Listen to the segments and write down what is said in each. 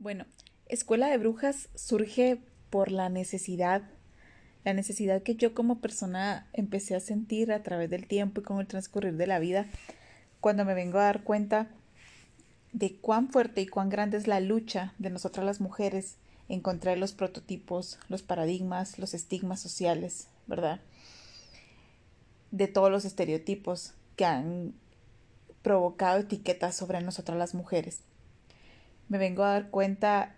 Bueno, Escuela de Brujas surge por la necesidad, la necesidad que yo como persona empecé a sentir a través del tiempo y con el transcurrir de la vida, cuando me vengo a dar cuenta de cuán fuerte y cuán grande es la lucha de nosotras las mujeres en contra de los prototipos, los paradigmas, los estigmas sociales, ¿verdad? De todos los estereotipos que han provocado etiquetas sobre nosotras las mujeres me vengo a dar cuenta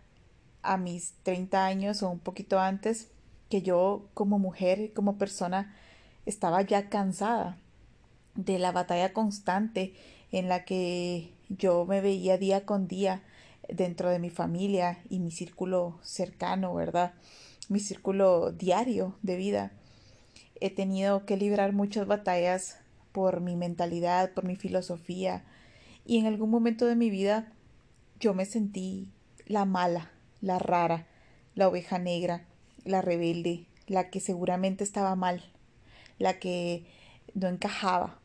a mis 30 años o un poquito antes que yo como mujer y como persona estaba ya cansada de la batalla constante en la que yo me veía día con día dentro de mi familia y mi círculo cercano, ¿verdad? Mi círculo diario de vida. He tenido que librar muchas batallas por mi mentalidad, por mi filosofía y en algún momento de mi vida yo me sentí la mala, la rara, la oveja negra, la rebelde, la que seguramente estaba mal, la que no encajaba.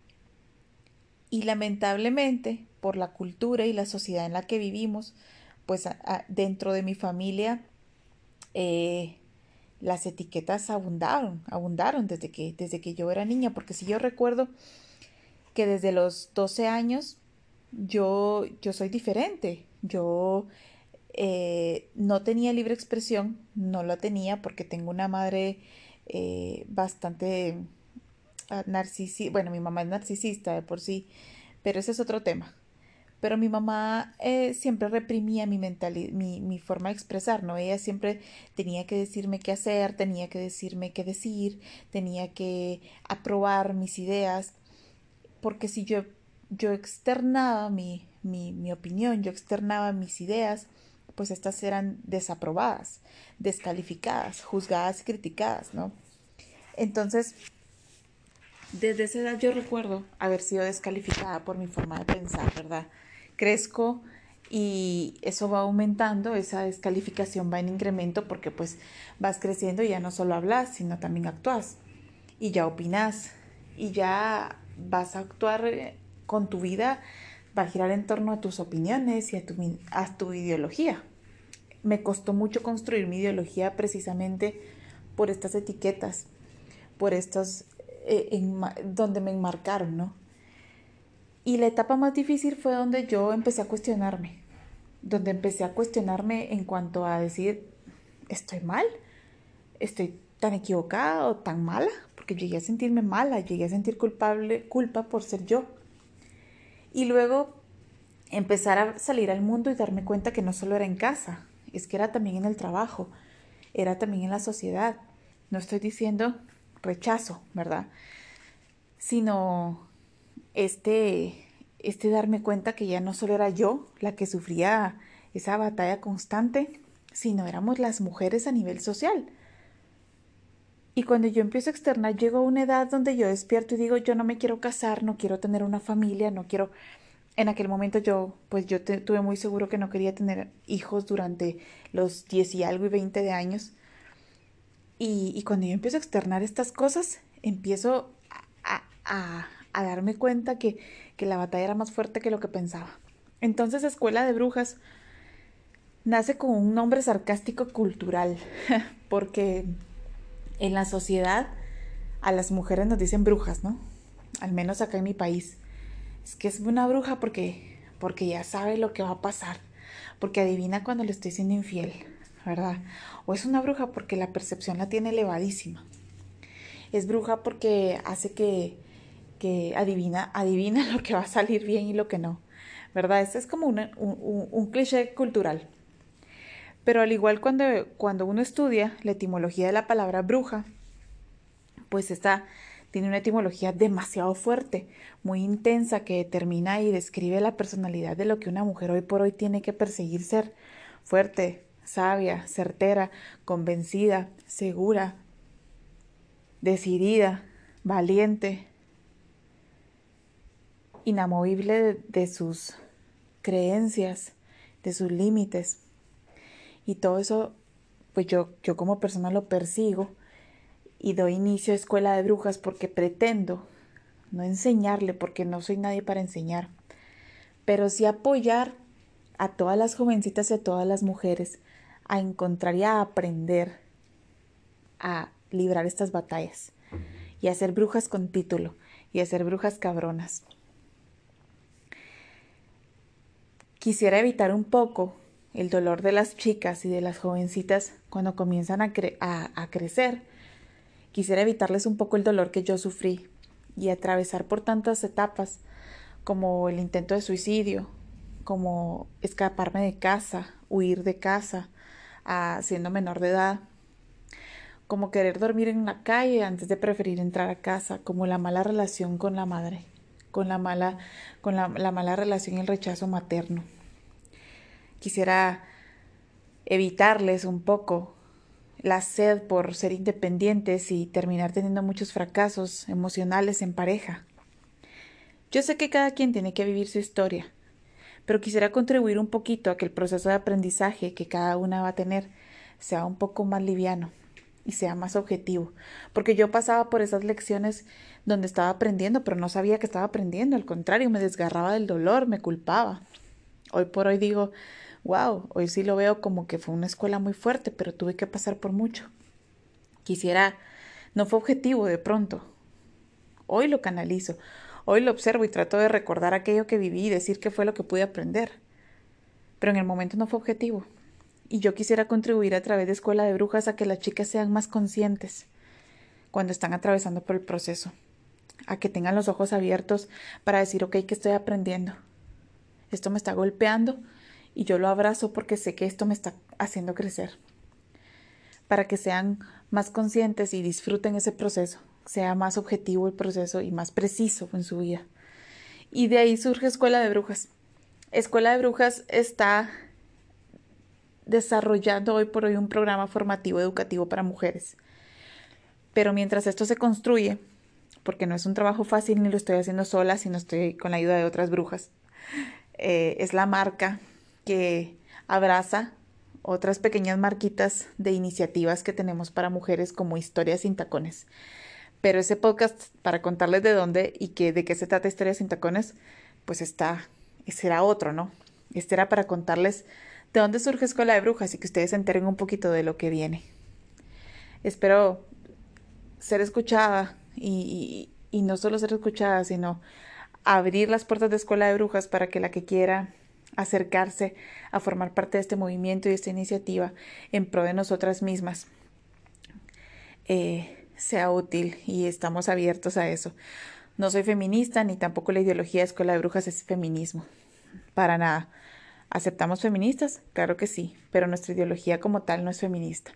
Y lamentablemente, por la cultura y la sociedad en la que vivimos, pues dentro de mi familia eh, las etiquetas abundaron, abundaron desde que, desde que yo era niña, porque si yo recuerdo que desde los 12 años yo, yo soy diferente, yo eh, no tenía libre expresión, no la tenía porque tengo una madre eh, bastante ah, narcisista, bueno, mi mamá es narcisista de por sí, pero ese es otro tema. Pero mi mamá eh, siempre reprimía mi, mi, mi forma de expresar, ¿no? Ella siempre tenía que decirme qué hacer, tenía que decirme qué decir, tenía que aprobar mis ideas, porque si yo, yo externaba mi, mi, opinión, yo externaba mis ideas, pues estas eran desaprobadas, descalificadas, juzgadas y criticadas, ¿no? Entonces, desde esa edad yo recuerdo haber sido descalificada por mi forma de pensar, ¿verdad? Crezco y eso va aumentando, esa descalificación va en incremento porque pues vas creciendo y ya no solo hablas, sino también actúas y ya opinas y ya vas a actuar con tu vida va a girar en torno a tus opiniones y a tu, a tu ideología. Me costó mucho construir mi ideología precisamente por estas etiquetas, por estos eh, donde me enmarcaron, ¿no? Y la etapa más difícil fue donde yo empecé a cuestionarme, donde empecé a cuestionarme en cuanto a decir, ¿estoy mal? ¿Estoy tan equivocada o tan mala? Porque llegué a sentirme mala, llegué a sentir culpable, culpa por ser yo. Y luego empezar a salir al mundo y darme cuenta que no solo era en casa, es que era también en el trabajo, era también en la sociedad. No estoy diciendo rechazo, ¿verdad? Sino este, este darme cuenta que ya no solo era yo la que sufría esa batalla constante, sino éramos las mujeres a nivel social. Y cuando yo empiezo a externar, llego a una edad donde yo despierto y digo, yo no me quiero casar, no quiero tener una familia, no quiero... En aquel momento yo, pues yo tuve muy seguro que no quería tener hijos durante los 10 y algo y 20 de años. Y, y cuando yo empiezo a externar estas cosas, empiezo a, a, a darme cuenta que, que la batalla era más fuerte que lo que pensaba. Entonces, Escuela de Brujas nace con un nombre sarcástico cultural, porque en la sociedad a las mujeres nos dicen brujas, ¿no? Al menos acá en mi país. Es que es una bruja porque, porque ya sabe lo que va a pasar, porque adivina cuando le estoy siendo infiel, ¿verdad? O es una bruja porque la percepción la tiene elevadísima. Es bruja porque hace que, que adivina, adivina lo que va a salir bien y lo que no, ¿verdad? Ese es como un, un cliché cultural. Pero al igual cuando, cuando uno estudia la etimología de la palabra bruja, pues esta tiene una etimología demasiado fuerte, muy intensa, que determina y describe la personalidad de lo que una mujer hoy por hoy tiene que perseguir ser fuerte, sabia, certera, convencida, segura, decidida, valiente, inamovible de sus creencias, de sus límites. Y todo eso, pues yo, yo como persona lo persigo y doy inicio a escuela de brujas porque pretendo no enseñarle, porque no soy nadie para enseñar, pero sí apoyar a todas las jovencitas y a todas las mujeres a encontrar y a aprender a librar estas batallas y a ser brujas con título y a ser brujas cabronas. Quisiera evitar un poco el dolor de las chicas y de las jovencitas cuando comienzan a, a, crecer. Quisiera evitarles un poco el dolor que yo sufrí y atravesar por tantas etapas como el intento de suicidio, como escaparme de casa, huir de casa, siendo menor de edad, como querer dormir en la calle antes de preferir entrar a casa, como la mala relación con la madre, con la mala, con la mala relación y el rechazo materno. Quisiera evitarles un poco la sed por ser independientes y terminar teniendo muchos fracasos emocionales en pareja. Yo sé que cada quien tiene que vivir su historia, pero quisiera contribuir un poquito a que el proceso de aprendizaje que cada una va a tener sea un poco más liviano y sea más objetivo, porque yo pasaba por esas lecciones donde estaba aprendiendo, pero no sabía que estaba aprendiendo, al contrario, me desgarraba del dolor, me culpaba. Hoy por hoy digo, wow, hoy sí lo veo como que fue una escuela muy fuerte, pero tuve que pasar por mucho. Quisiera, no fue objetivo de pronto. Hoy lo canalizo, hoy lo observo y trato de recordar aquello que viví y decir qué fue lo que pude aprender. Pero en el momento no fue objetivo. Y yo quisiera contribuir a través de Escuela de Brujas a que las chicas sean más conscientes cuando están atravesando por el proceso, a que tengan los ojos abiertos para decir, ok, ¿qué estoy aprendiendo? Esto me está golpeando y yo lo abrazo porque sé que esto me está haciendo crecer. Para que sean más conscientes y disfruten ese proceso, sea más objetivo el proceso y más preciso en su vida. Y de ahí surge Escuela de Brujas. Escuela de Brujas está desarrollando hoy por hoy un programa formativo educativo para mujeres. Pero mientras esto se construye, porque no es un trabajo fácil ni lo estoy haciendo sola, sino estoy con la ayuda de otras brujas, eh, es la marca que abraza otras pequeñas marquitas de iniciativas que tenemos para mujeres como Historias sin tacones. Pero ese podcast, para contarles de dónde y que, de qué se trata Historias sin tacones, pues está, será otro, ¿no? Este era para contarles de dónde surge Escuela de Brujas y que ustedes se enteren un poquito de lo que viene. Espero ser escuchada y, y, no solo ser escuchada, sino abrir las puertas de Escuela de Brujas para que la que quiera acercarse a formar parte de este movimiento y esta iniciativa en pro de nosotras mismas eh, sea útil y estamos abiertos a eso. No soy feminista ni tampoco la ideología de Escuela de Brujas es feminismo. Para nada. ¿Aceptamos feministas? Claro que sí, pero nuestra ideología como tal no es feminista.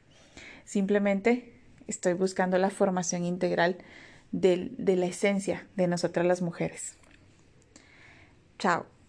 Simplemente estoy buscando la formación integral de, de la esencia de nosotras las mujeres. Chao.